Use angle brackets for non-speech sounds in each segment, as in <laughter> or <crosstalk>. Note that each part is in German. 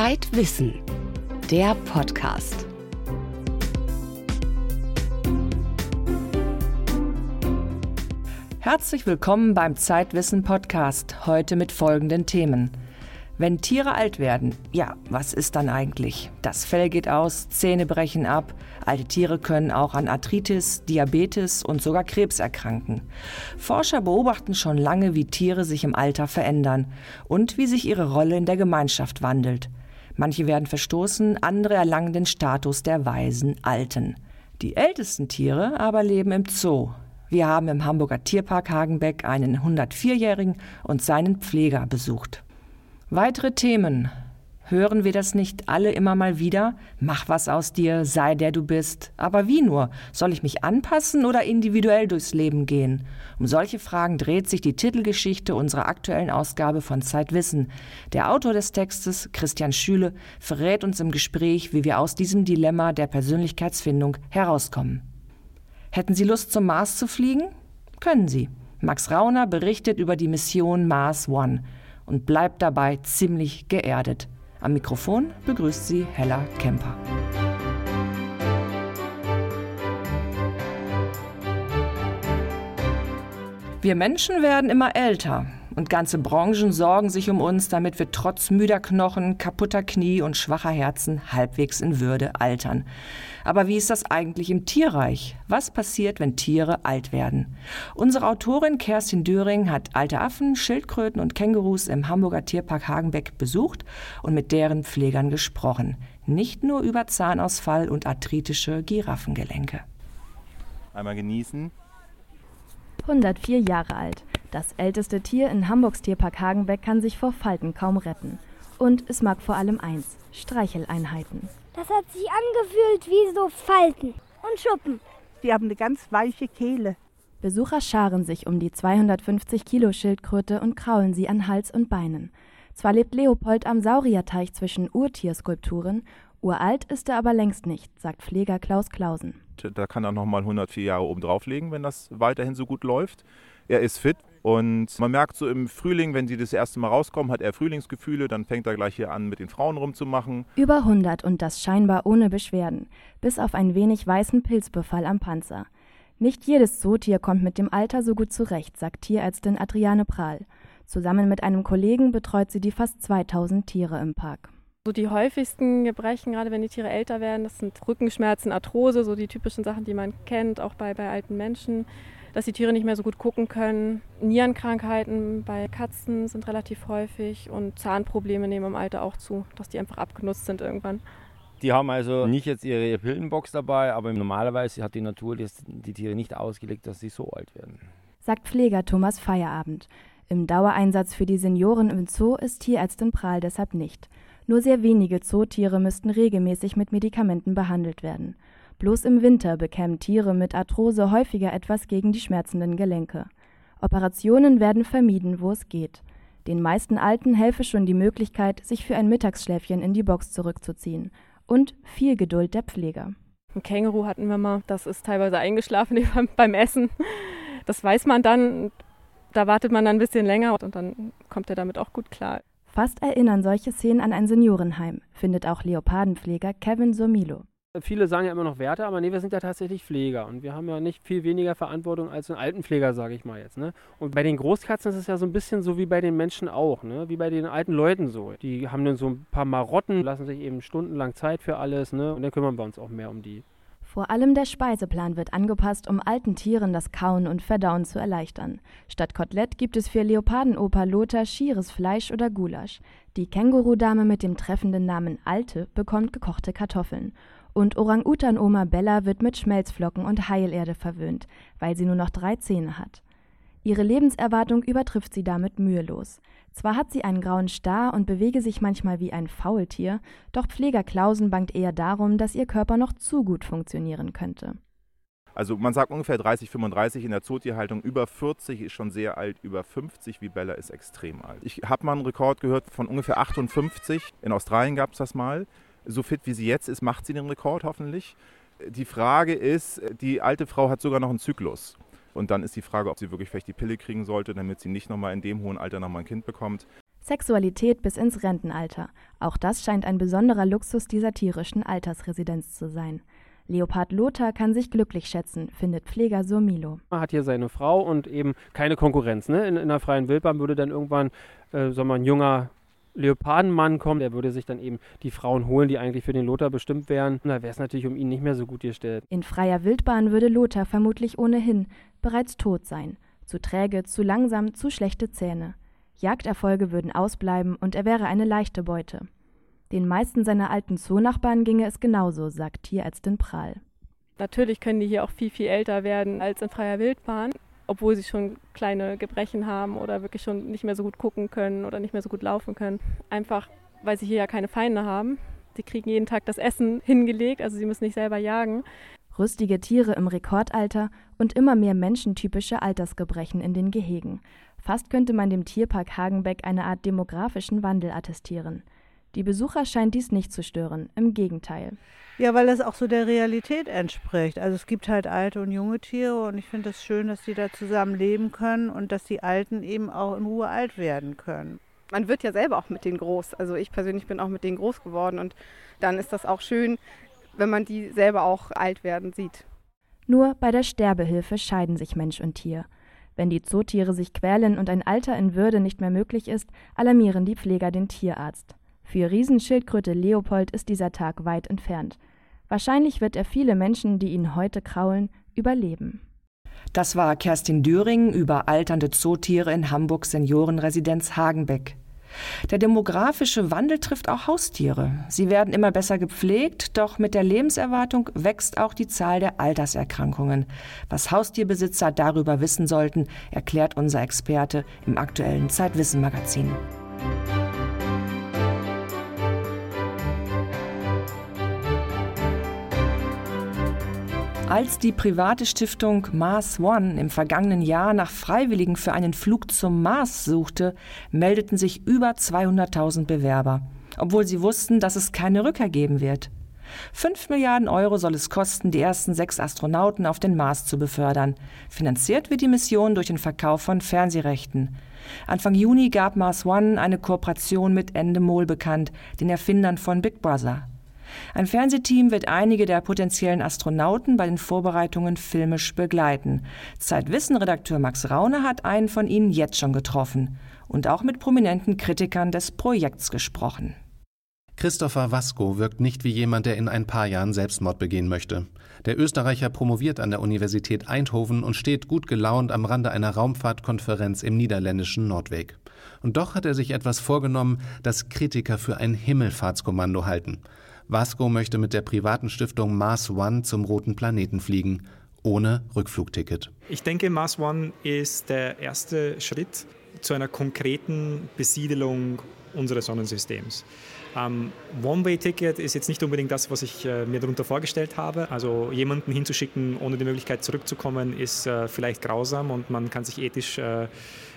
Zeitwissen, der Podcast. Herzlich willkommen beim Zeitwissen Podcast, heute mit folgenden Themen. Wenn Tiere alt werden, ja, was ist dann eigentlich? Das Fell geht aus, Zähne brechen ab, alte Tiere können auch an Arthritis, Diabetes und sogar Krebs erkranken. Forscher beobachten schon lange, wie Tiere sich im Alter verändern und wie sich ihre Rolle in der Gemeinschaft wandelt. Manche werden verstoßen, andere erlangen den Status der weisen Alten. Die ältesten Tiere aber leben im Zoo. Wir haben im Hamburger Tierpark Hagenbeck einen 104-Jährigen und seinen Pfleger besucht. Weitere Themen. Hören wir das nicht alle immer mal wieder? Mach was aus dir, sei der du bist. Aber wie nur? Soll ich mich anpassen oder individuell durchs Leben gehen? Um solche Fragen dreht sich die Titelgeschichte unserer aktuellen Ausgabe von Zeitwissen. Der Autor des Textes, Christian Schüle, verrät uns im Gespräch, wie wir aus diesem Dilemma der Persönlichkeitsfindung herauskommen. Hätten Sie Lust zum Mars zu fliegen? Können Sie. Max Rauner berichtet über die Mission Mars One und bleibt dabei ziemlich geerdet. Am Mikrofon begrüßt sie Hella Kemper. Wir Menschen werden immer älter und ganze Branchen sorgen sich um uns, damit wir trotz müder Knochen, kaputter Knie und schwacher Herzen halbwegs in Würde altern. Aber wie ist das eigentlich im Tierreich? Was passiert, wenn Tiere alt werden? Unsere Autorin Kerstin Döring hat alte Affen, Schildkröten und Kängurus im Hamburger Tierpark Hagenbeck besucht und mit deren Pflegern gesprochen. Nicht nur über Zahnausfall und arthritische Giraffengelenke. Einmal genießen. 104 Jahre alt. Das älteste Tier in Hamburgs Tierpark Hagenbeck kann sich vor Falten kaum retten. Und es mag vor allem eins: Streicheleinheiten. Das hat sich angefühlt wie so Falten und Schuppen. Die haben eine ganz weiche Kehle. Besucher scharen sich um die 250 Kilo Schildkröte und kraulen sie an Hals und Beinen. Zwar lebt Leopold am Saurierteich zwischen Urtierskulpturen, uralt ist er aber längst nicht, sagt Pfleger Klaus Klausen. Da kann er nochmal 104 Jahre oben drauflegen, wenn das weiterhin so gut läuft. Er ist fit und man merkt so im Frühling, wenn sie das erste Mal rauskommen, hat er Frühlingsgefühle, dann fängt er gleich hier an, mit den Frauen rumzumachen. Über 100 und das scheinbar ohne Beschwerden, bis auf ein wenig weißen Pilzbefall am Panzer. Nicht jedes Zootier kommt mit dem Alter so gut zurecht, sagt Tierärztin Adriane Prahl. Zusammen mit einem Kollegen betreut sie die fast 2000 Tiere im Park. So die häufigsten Gebrechen, gerade wenn die Tiere älter werden, das sind Rückenschmerzen, Arthrose, so die typischen Sachen, die man kennt, auch bei, bei alten Menschen dass die Tiere nicht mehr so gut gucken können. Nierenkrankheiten bei Katzen sind relativ häufig und Zahnprobleme nehmen im Alter auch zu, dass die einfach abgenutzt sind irgendwann. Die haben also nicht jetzt ihre Pillenbox dabei, aber normalerweise hat die Natur die Tiere nicht ausgelegt, dass sie so alt werden. Sagt Pfleger Thomas Feierabend. Im Dauereinsatz für die Senioren im Zoo ist Tierärztin Prahl deshalb nicht. Nur sehr wenige Zootiere müssten regelmäßig mit Medikamenten behandelt werden. Bloß im Winter bekämen Tiere mit Arthrose häufiger etwas gegen die schmerzenden Gelenke. Operationen werden vermieden, wo es geht. Den meisten Alten helfe schon die Möglichkeit, sich für ein Mittagsschläfchen in die Box zurückzuziehen. Und viel Geduld der Pfleger. Ein Känguru hatten wir mal, das ist teilweise eingeschlafen <laughs> beim Essen. Das weiß man dann, da wartet man dann ein bisschen länger und dann kommt er damit auch gut klar. Fast erinnern solche Szenen an ein Seniorenheim, findet auch Leopardenpfleger Kevin Somilo. Viele sagen ja immer noch Werte, aber nee, wir sind ja tatsächlich Pfleger und wir haben ja nicht viel weniger Verantwortung als ein Altenpfleger, sage ich mal jetzt. Ne? Und bei den Großkatzen ist es ja so ein bisschen so wie bei den Menschen auch, ne? wie bei den alten Leuten so. Die haben dann so ein paar Marotten, lassen sich eben stundenlang Zeit für alles ne? und dann kümmern wir uns auch mehr um die. Vor allem der Speiseplan wird angepasst, um alten Tieren das Kauen und Verdauen zu erleichtern. Statt Kotelett gibt es für Leopardenoper Lothar schieres Fleisch oder Gulasch. Die Kängurudame mit dem treffenden Namen Alte bekommt gekochte Kartoffeln. Und Orang-Utan-Oma Bella wird mit Schmelzflocken und Heilerde verwöhnt, weil sie nur noch drei Zähne hat. Ihre Lebenserwartung übertrifft sie damit mühelos. Zwar hat sie einen grauen Star und bewege sich manchmal wie ein Faultier, doch Pfleger Klausen bangt eher darum, dass ihr Körper noch zu gut funktionieren könnte. Also man sagt ungefähr 30, 35 in der Zootierhaltung, über 40 ist schon sehr alt, über 50 wie Bella ist extrem alt. Ich habe mal einen Rekord gehört von ungefähr 58, in Australien gab es das mal so fit wie sie jetzt ist, macht sie den Rekord hoffentlich. Die Frage ist, die alte Frau hat sogar noch einen Zyklus. Und dann ist die Frage, ob sie wirklich vielleicht die Pille kriegen sollte, damit sie nicht nochmal in dem hohen Alter nochmal ein Kind bekommt. Sexualität bis ins Rentenalter. Auch das scheint ein besonderer Luxus dieser tierischen Altersresidenz zu sein. Leopard Lothar kann sich glücklich schätzen, findet Pfleger Surmilo. Man hat hier seine Frau und eben keine Konkurrenz. Ne? In, in einer freien Wildbahn würde dann irgendwann äh, so ein junger Leopardenmann kommen, der würde sich dann eben die Frauen holen, die eigentlich für den Lothar bestimmt wären. Und da wäre es natürlich um ihn nicht mehr so gut gestellt. In freier Wildbahn würde Lothar vermutlich ohnehin bereits tot sein. Zu träge, zu langsam, zu schlechte Zähne. Jagderfolge würden ausbleiben und er wäre eine leichte Beute. Den meisten seiner alten Zoonachbarn ginge es genauso, sagt Tierärztin Prahl. Natürlich können die hier auch viel, viel älter werden als in freier Wildbahn, obwohl sie schon kleine Gebrechen haben oder wirklich schon nicht mehr so gut gucken können oder nicht mehr so gut laufen können. Einfach, weil sie hier ja keine Feinde haben. Sie kriegen jeden Tag das Essen hingelegt, also sie müssen nicht selber jagen. Rüstige Tiere im Rekordalter und immer mehr menschentypische Altersgebrechen in den Gehegen. Fast könnte man dem Tierpark Hagenbeck eine Art demografischen Wandel attestieren. Die Besucher scheint dies nicht zu stören, im Gegenteil. Ja, weil das auch so der Realität entspricht. Also es gibt halt alte und junge Tiere und ich finde es das schön, dass die da zusammen leben können und dass die Alten eben auch in Ruhe alt werden können. Man wird ja selber auch mit denen groß. Also ich persönlich bin auch mit denen groß geworden und dann ist das auch schön, wenn man die selber auch alt werden sieht. Nur bei der Sterbehilfe scheiden sich Mensch und Tier. Wenn die Zootiere sich quälen und ein Alter in Würde nicht mehr möglich ist, alarmieren die Pfleger den Tierarzt. Für Riesenschildkröte Leopold ist dieser Tag weit entfernt. Wahrscheinlich wird er viele Menschen, die ihn heute kraulen, überleben. Das war Kerstin Düring über alternde Zootiere in Hamburgs Seniorenresidenz Hagenbeck. Der demografische Wandel trifft auch Haustiere. Sie werden immer besser gepflegt, doch mit der Lebenserwartung wächst auch die Zahl der Alterserkrankungen. Was Haustierbesitzer darüber wissen sollten, erklärt unser Experte im aktuellen Zeitwissen Magazin. Als die private Stiftung Mars One im vergangenen Jahr nach Freiwilligen für einen Flug zum Mars suchte, meldeten sich über 200.000 Bewerber, obwohl sie wussten, dass es keine Rückkehr geben wird. Fünf Milliarden Euro soll es kosten, die ersten sechs Astronauten auf den Mars zu befördern. Finanziert wird die Mission durch den Verkauf von Fernsehrechten. Anfang Juni gab Mars One eine Kooperation mit Endemol bekannt, den Erfindern von Big Brother. Ein Fernsehteam wird einige der potenziellen Astronauten bei den Vorbereitungen filmisch begleiten. Zeitwissen-Redakteur Max Raune hat einen von ihnen jetzt schon getroffen und auch mit prominenten Kritikern des Projekts gesprochen. Christopher Vasco wirkt nicht wie jemand, der in ein paar Jahren Selbstmord begehen möchte. Der Österreicher promoviert an der Universität Eindhoven und steht gut gelaunt am Rande einer Raumfahrtkonferenz im niederländischen Nordweg. Und doch hat er sich etwas vorgenommen, das Kritiker für ein Himmelfahrtskommando halten. Vasco möchte mit der privaten Stiftung Mars One zum roten Planeten fliegen, ohne Rückflugticket. Ich denke, Mars One ist der erste Schritt zu einer konkreten Besiedelung unseres Sonnensystems. Ähm, One-Way-Ticket ist jetzt nicht unbedingt das, was ich äh, mir darunter vorgestellt habe. Also jemanden hinzuschicken, ohne die Möglichkeit zurückzukommen, ist äh, vielleicht grausam und man kann sich ethisch äh,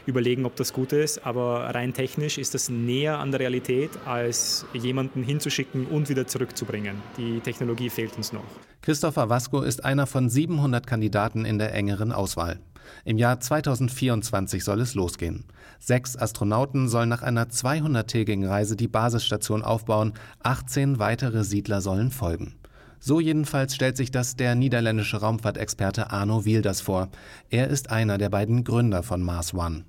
überlegen, ob das gut ist. Aber rein technisch ist das näher an der Realität, als jemanden hinzuschicken und wieder zurückzubringen. Die Technologie fehlt uns noch. Christopher Vasco ist einer von 700 Kandidaten in der engeren Auswahl. Im Jahr 2024 soll es losgehen. Sechs Astronauten sollen nach einer 200-tägigen Reise die Basisstation aufbauen, 18 weitere Siedler sollen folgen. So jedenfalls stellt sich das der niederländische Raumfahrtexperte Arno Wilders vor. Er ist einer der beiden Gründer von Mars One.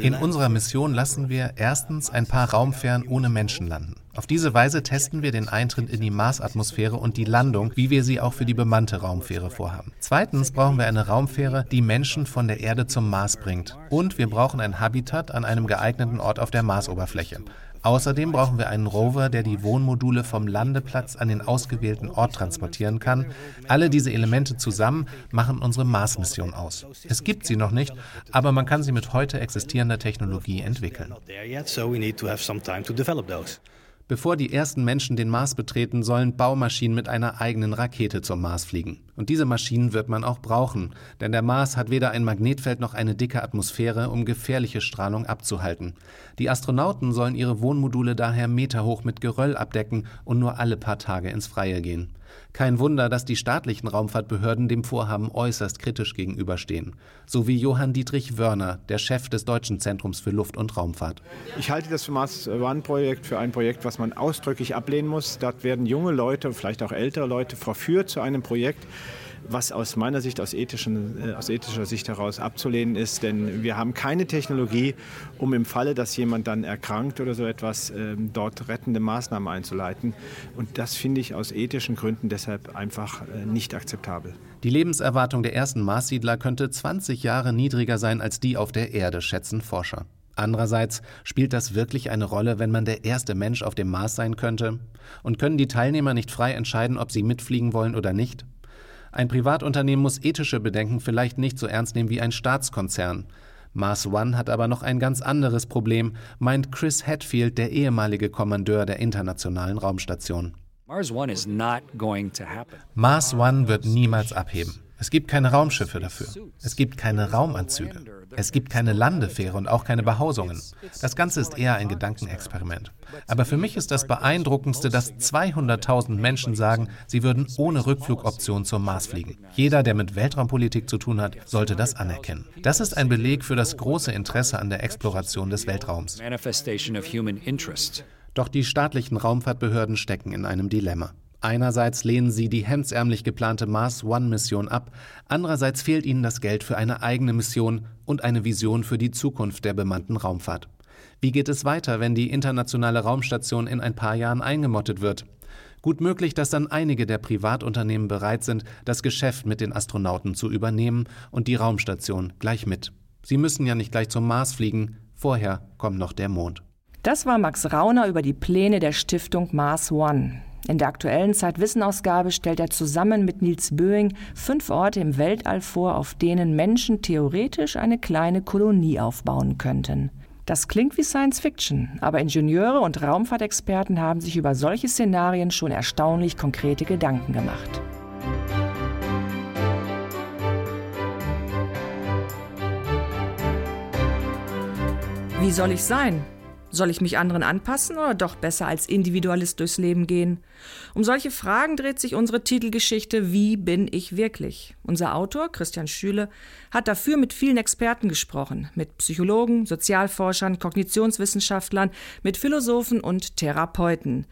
In unserer Mission lassen wir erstens ein paar Raumfähren ohne Menschen landen. Auf diese Weise testen wir den Eintritt in die Marsatmosphäre und die Landung, wie wir sie auch für die bemannte Raumfähre vorhaben. Zweitens brauchen wir eine Raumfähre, die Menschen von der Erde zum Mars bringt. Und wir brauchen ein Habitat an einem geeigneten Ort auf der Marsoberfläche. Außerdem brauchen wir einen Rover, der die Wohnmodule vom Landeplatz an den ausgewählten Ort transportieren kann. Alle diese Elemente zusammen machen unsere Mars-Mission aus. Es gibt sie noch nicht, aber man kann sie mit heute existierender Technologie entwickeln. Bevor die ersten Menschen den Mars betreten, sollen Baumaschinen mit einer eigenen Rakete zum Mars fliegen. Und diese Maschinen wird man auch brauchen, denn der Mars hat weder ein Magnetfeld noch eine dicke Atmosphäre, um gefährliche Strahlung abzuhalten. Die Astronauten sollen ihre Wohnmodule daher meterhoch mit Geröll abdecken und nur alle paar Tage ins Freie gehen. Kein Wunder, dass die staatlichen Raumfahrtbehörden dem Vorhaben äußerst kritisch gegenüberstehen. So wie Johann Dietrich Wörner, der Chef des Deutschen Zentrums für Luft- und Raumfahrt. Ich halte das Mars One-Projekt für ein Projekt, was man ausdrücklich ablehnen muss. Dort werden junge Leute, vielleicht auch ältere Leute, verführt zu einem Projekt, was aus meiner Sicht, aus, ethischen, äh, aus ethischer Sicht heraus abzulehnen ist. Denn wir haben keine Technologie, um im Falle, dass jemand dann erkrankt oder so etwas, äh, dort rettende Maßnahmen einzuleiten. Und das finde ich aus ethischen Gründen deshalb einfach äh, nicht akzeptabel. Die Lebenserwartung der ersten Marssiedler könnte 20 Jahre niedriger sein als die auf der Erde, schätzen Forscher. Andererseits spielt das wirklich eine Rolle, wenn man der erste Mensch auf dem Mars sein könnte? Und können die Teilnehmer nicht frei entscheiden, ob sie mitfliegen wollen oder nicht? Ein Privatunternehmen muss ethische Bedenken vielleicht nicht so ernst nehmen wie ein Staatskonzern. Mars One hat aber noch ein ganz anderes Problem, meint Chris Hatfield, der ehemalige Kommandeur der Internationalen Raumstation. Mars One wird niemals abheben. Es gibt keine Raumschiffe dafür. Es gibt keine Raumanzüge. Es gibt keine Landefähre und auch keine Behausungen. Das Ganze ist eher ein Gedankenexperiment. Aber für mich ist das Beeindruckendste, dass 200.000 Menschen sagen, sie würden ohne Rückflugoption zum Mars fliegen. Jeder, der mit Weltraumpolitik zu tun hat, sollte das anerkennen. Das ist ein Beleg für das große Interesse an der Exploration des Weltraums. Doch die staatlichen Raumfahrtbehörden stecken in einem Dilemma. Einerseits lehnen sie die hemdsärmlich geplante Mars One-Mission ab, andererseits fehlt ihnen das Geld für eine eigene Mission und eine Vision für die Zukunft der bemannten Raumfahrt. Wie geht es weiter, wenn die internationale Raumstation in ein paar Jahren eingemottet wird? Gut möglich, dass dann einige der Privatunternehmen bereit sind, das Geschäft mit den Astronauten zu übernehmen und die Raumstation gleich mit. Sie müssen ja nicht gleich zum Mars fliegen, vorher kommt noch der Mond. Das war Max Rauner über die Pläne der Stiftung Mars One. In der aktuellen Zeitwissenausgabe stellt er zusammen mit Niels Böing fünf Orte im Weltall vor, auf denen Menschen theoretisch eine kleine Kolonie aufbauen könnten. Das klingt wie Science Fiction, aber Ingenieure und Raumfahrtexperten haben sich über solche Szenarien schon erstaunlich konkrete Gedanken gemacht. Wie soll ich sein? Soll ich mich anderen anpassen oder doch besser als Individualist durchs Leben gehen? Um solche Fragen dreht sich unsere Titelgeschichte Wie bin ich wirklich? Unser Autor, Christian Schüle, hat dafür mit vielen Experten gesprochen, mit Psychologen, Sozialforschern, Kognitionswissenschaftlern, mit Philosophen und Therapeuten.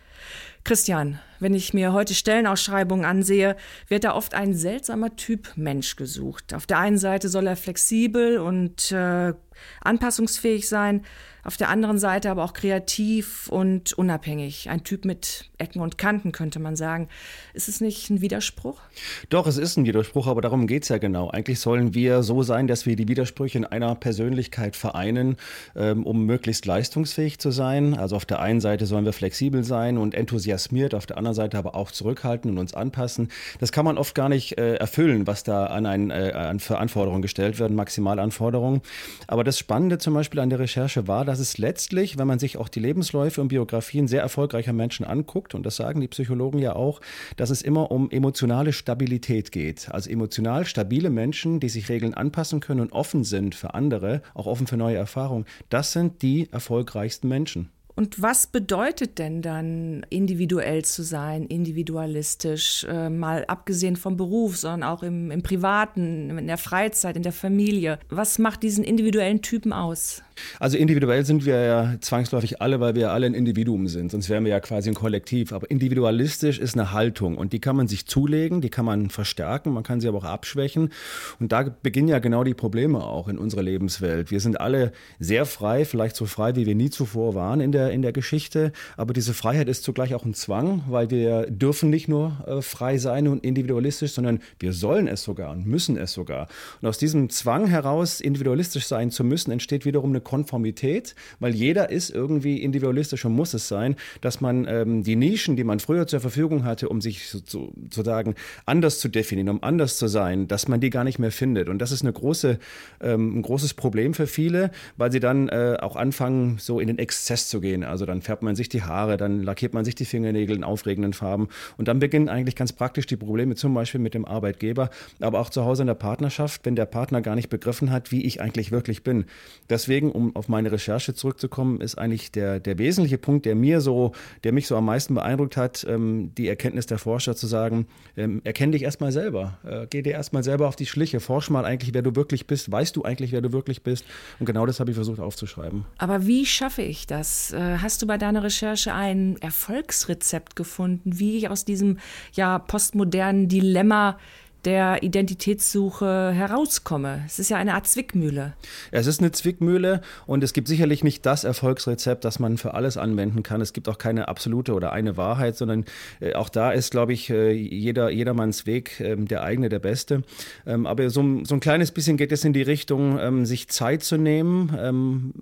Christian, wenn ich mir heute Stellenausschreibungen ansehe, wird da oft ein seltsamer Typ Mensch gesucht. Auf der einen Seite soll er flexibel und äh, anpassungsfähig sein, auf der anderen Seite aber auch kreativ und unabhängig. Ein Typ mit Ecken und Kanten, könnte man sagen. Ist es nicht ein Widerspruch? Doch, es ist ein Widerspruch, aber darum geht es ja genau. Eigentlich sollen wir so sein, dass wir die Widersprüche in einer Persönlichkeit vereinen, ähm, um möglichst leistungsfähig zu sein. Also auf der einen Seite sollen wir flexibel sein und enthusiasmiert, auf der anderen Seite aber auch zurückhalten und uns anpassen. Das kann man oft gar nicht äh, erfüllen, was da an, ein, äh, an für Anforderungen gestellt werden, Maximalanforderungen. Aber das Spannende zum Beispiel an der Recherche war, dass es letztlich, wenn man sich auch die Lebensläufe und Biografien sehr erfolgreicher Menschen anguckt, und das sagen die Psychologen ja auch, dass es immer um emotionale Stabilität geht. Also emotional stabile Menschen, die sich Regeln anpassen können und offen sind für andere, auch offen für neue Erfahrungen, das sind die erfolgreichsten Menschen. Und was bedeutet denn dann individuell zu sein, individualistisch, äh, mal abgesehen vom Beruf, sondern auch im, im Privaten, in der Freizeit, in der Familie? Was macht diesen individuellen Typen aus? Also individuell sind wir ja zwangsläufig alle, weil wir alle ein Individuum sind. Sonst wären wir ja quasi ein Kollektiv. Aber individualistisch ist eine Haltung und die kann man sich zulegen, die kann man verstärken, man kann sie aber auch abschwächen. Und da beginnen ja genau die Probleme auch in unserer Lebenswelt. Wir sind alle sehr frei, vielleicht so frei, wie wir nie zuvor waren in der in der Geschichte. Aber diese Freiheit ist zugleich auch ein Zwang, weil wir dürfen nicht nur äh, frei sein und individualistisch, sondern wir sollen es sogar und müssen es sogar. Und aus diesem Zwang heraus, individualistisch sein zu müssen, entsteht wiederum eine Konformität, weil jeder ist irgendwie individualistisch und muss es sein, dass man ähm, die Nischen, die man früher zur Verfügung hatte, um sich sozusagen anders zu definieren, um anders zu sein, dass man die gar nicht mehr findet. Und das ist eine große, ähm, ein großes Problem für viele, weil sie dann äh, auch anfangen, so in den Exzess zu gehen gehen. Also dann färbt man sich die Haare, dann lackiert man sich die Fingernägel in aufregenden Farben und dann beginnen eigentlich ganz praktisch die Probleme, zum Beispiel mit dem Arbeitgeber, aber auch zu Hause in der Partnerschaft, wenn der Partner gar nicht begriffen hat, wie ich eigentlich wirklich bin. Deswegen, um auf meine Recherche zurückzukommen, ist eigentlich der, der wesentliche Punkt, der mir so, der mich so am meisten beeindruckt hat, ähm, die Erkenntnis der Forscher zu sagen, ähm, erkenn dich erstmal selber, äh, geh dir erstmal selber auf die Schliche, forsch mal eigentlich, wer du wirklich bist, weißt du eigentlich, wer du wirklich bist und genau das habe ich versucht aufzuschreiben. Aber wie schaffe ich das? Äh, hast du bei deiner Recherche ein Erfolgsrezept gefunden, wie ich aus diesem ja postmodernen Dilemma der Identitätssuche herauskomme. Es ist ja eine Art Zwickmühle. Es ist eine Zwickmühle und es gibt sicherlich nicht das Erfolgsrezept, das man für alles anwenden kann. Es gibt auch keine absolute oder eine Wahrheit, sondern äh, auch da ist, glaube ich, äh, jeder, jedermanns Weg äh, der eigene, der beste. Ähm, aber so, so, ein kleines bisschen geht es in die Richtung, ähm, sich Zeit zu nehmen, ähm,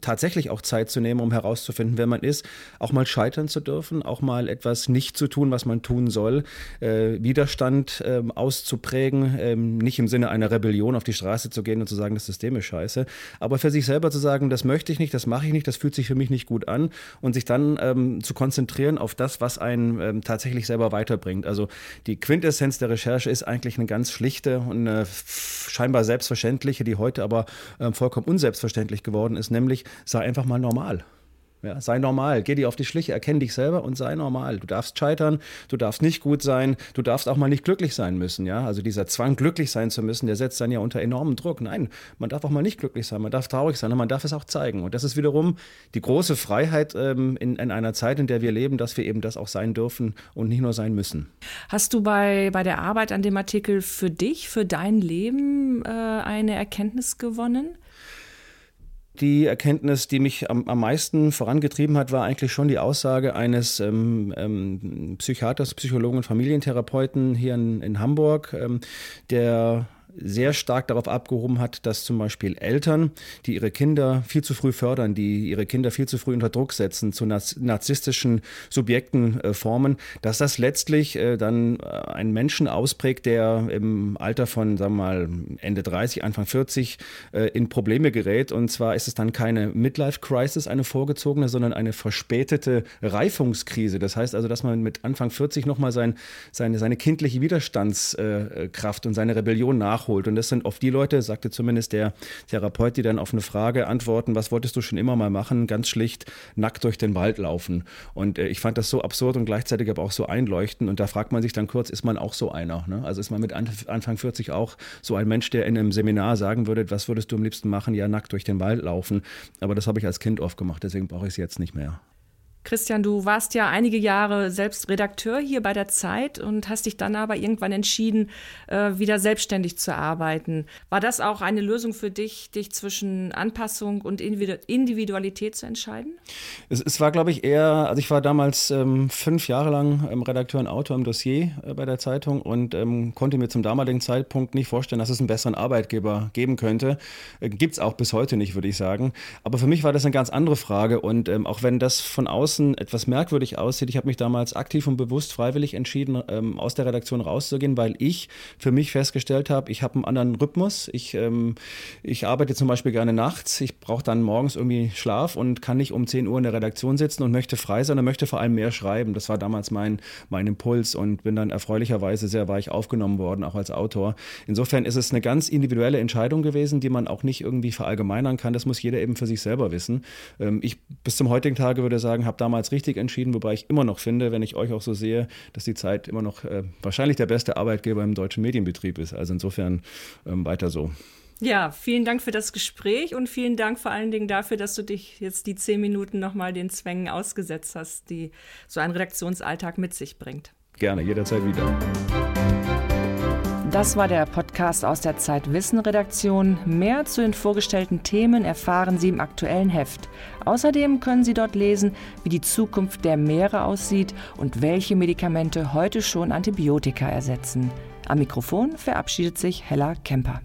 tatsächlich auch Zeit zu nehmen, um herauszufinden, wer man ist, auch mal scheitern zu dürfen, auch mal etwas nicht zu tun, was man tun soll, äh, Widerstand ähm, aus auszuprägen, ähm, nicht im Sinne einer Rebellion auf die Straße zu gehen und zu sagen, das System ist scheiße, aber für sich selber zu sagen, das möchte ich nicht, das mache ich nicht, das fühlt sich für mich nicht gut an und sich dann ähm, zu konzentrieren auf das, was einen ähm, tatsächlich selber weiterbringt. Also die Quintessenz der Recherche ist eigentlich eine ganz schlichte und scheinbar selbstverständliche, die heute aber ähm, vollkommen unselbstverständlich geworden ist, nämlich sei einfach mal normal. Ja, sei normal, geh dir auf die Schliche, erkenn dich selber und sei normal. Du darfst scheitern, du darfst nicht gut sein, du darfst auch mal nicht glücklich sein müssen. Ja? Also dieser Zwang, glücklich sein zu müssen, der setzt dann ja unter enormen Druck. Nein, man darf auch mal nicht glücklich sein, man darf traurig sein und man darf es auch zeigen. Und das ist wiederum die große Freiheit ähm, in, in, einer Zeit, in der wir leben, dass wir eben das auch sein dürfen und nicht nur sein müssen. Hast du bei, bei der Arbeit an dem Artikel für dich, für dein Leben äh, eine Erkenntnis gewonnen? Die Erkenntnis, die mich am, am meisten vorangetrieben hat, war eigentlich schon die Aussage eines ähm, ähm, Psychiaters, Psychologen und Familientherapeuten hier in, in Hamburg, ähm, der sehr stark darauf abgehoben hat, dass zum Beispiel Eltern, die ihre Kinder viel zu früh fördern, die ihre Kinder viel zu früh unter Druck setzen, zu narzisstischen Subjekten äh, formen, dass das letztlich äh, dann äh, einen Menschen ausprägt, der im Alter von, sagen wir mal, Ende 30, Anfang 40 äh, in Probleme gerät. Und zwar ist es dann keine Midlife-Crisis, eine vorgezogene, sondern eine verspätete Reifungskrise. Das heißt also, dass man mit Anfang 40 nochmal sein, seine, seine kindliche Widerstandskraft und seine Rebellion nach nachholt. Und das sind oft die Leute, sagte zumindest der Therapeut, die dann auf eine Frage antworten, was wolltest du schon immer mal machen? Ganz schlicht nackt durch den Wald laufen. Und äh, ich fand das so absurd und gleichzeitig aber auch so einleuchtend. Und da fragt man sich dann kurz, ist man auch so einer? Ne? Also ist man mit Anfang 40 auch so ein Mensch, der in einem Seminar sagen würde, was würdest du am liebsten machen? Ja, nackt durch den Wald laufen. Aber das habe ich als Kind oft gemacht, deswegen brauche ich es jetzt nicht mehr. Christian, du warst ja einige Jahre selbst Redakteur hier bei der Zeit und hast dich dann aber irgendwann entschieden, äh, wieder selbstständig zu arbeiten. War das auch eine Lösung für dich, dich zwischen Anpassung und Individualität zu entscheiden? Es, es war, glaube ich, eher, also ich war damals ähm, fünf Jahre lang ähm, Redakteur und Autor im Dossier äh, bei der Zeitung und ähm, konnte mir zum damaligen Zeitpunkt nicht vorstellen, dass es einen besseren Arbeitgeber geben könnte. Äh, Gibt es auch bis heute nicht, würde ich sagen. Aber für mich war das eine ganz andere Frage und ähm, auch wenn das von außen außen etwas merkwürdig aussieht. Ich habe mich damals aktiv und bewusst freiwillig entschieden, ähm, aus der Redaktion rauszugehen, weil ich für mich festgestellt habe, ich habe einen anderen Rhythmus. Ich, ähm, ich arbeite zum Beispiel gerne nachts. Ich brauche dann morgens irgendwie Schlaf und kann nicht um 10 Uhr in der Redaktion sitzen und möchte frei sein und möchte vor allem mehr schreiben. Das war damals mein, mein Impuls und bin dann erfreulicherweise sehr weich aufgenommen worden, auch als Autor. Insofern ist es eine ganz individuelle Entscheidung gewesen, die man auch nicht irgendwie verallgemeinern kann. Das muss jeder eben für sich selber wissen. Ähm, ich bis zum heutigen Tage würde sagen, habe damals richtig entschieden, wobei ich immer noch finde, wenn ich euch auch so sehe, dass die Zeit immer noch äh, wahrscheinlich der beste Arbeitgeber im deutschen Medienbetrieb ist. Also insofern ähm, weiter so. Ja, vielen Dank für das Gespräch und vielen Dank vor allen Dingen dafür, dass du dich jetzt die zehn Minuten nochmal den Zwängen ausgesetzt hast, die so ein Redaktionsalltag mit sich bringt. Gerne, jederzeit wieder. Das war der Podcast aus der Zeit Wissen Redaktion. Mehr zu den vorgestellten Themen erfahren Sie im aktuellen Heft. Außerdem können Sie dort lesen, wie die Zukunft der Meere aussieht und welche Medikamente heute schon Antibiotika ersetzen. Am Mikrofon verabschiedet sich Hella Kemper.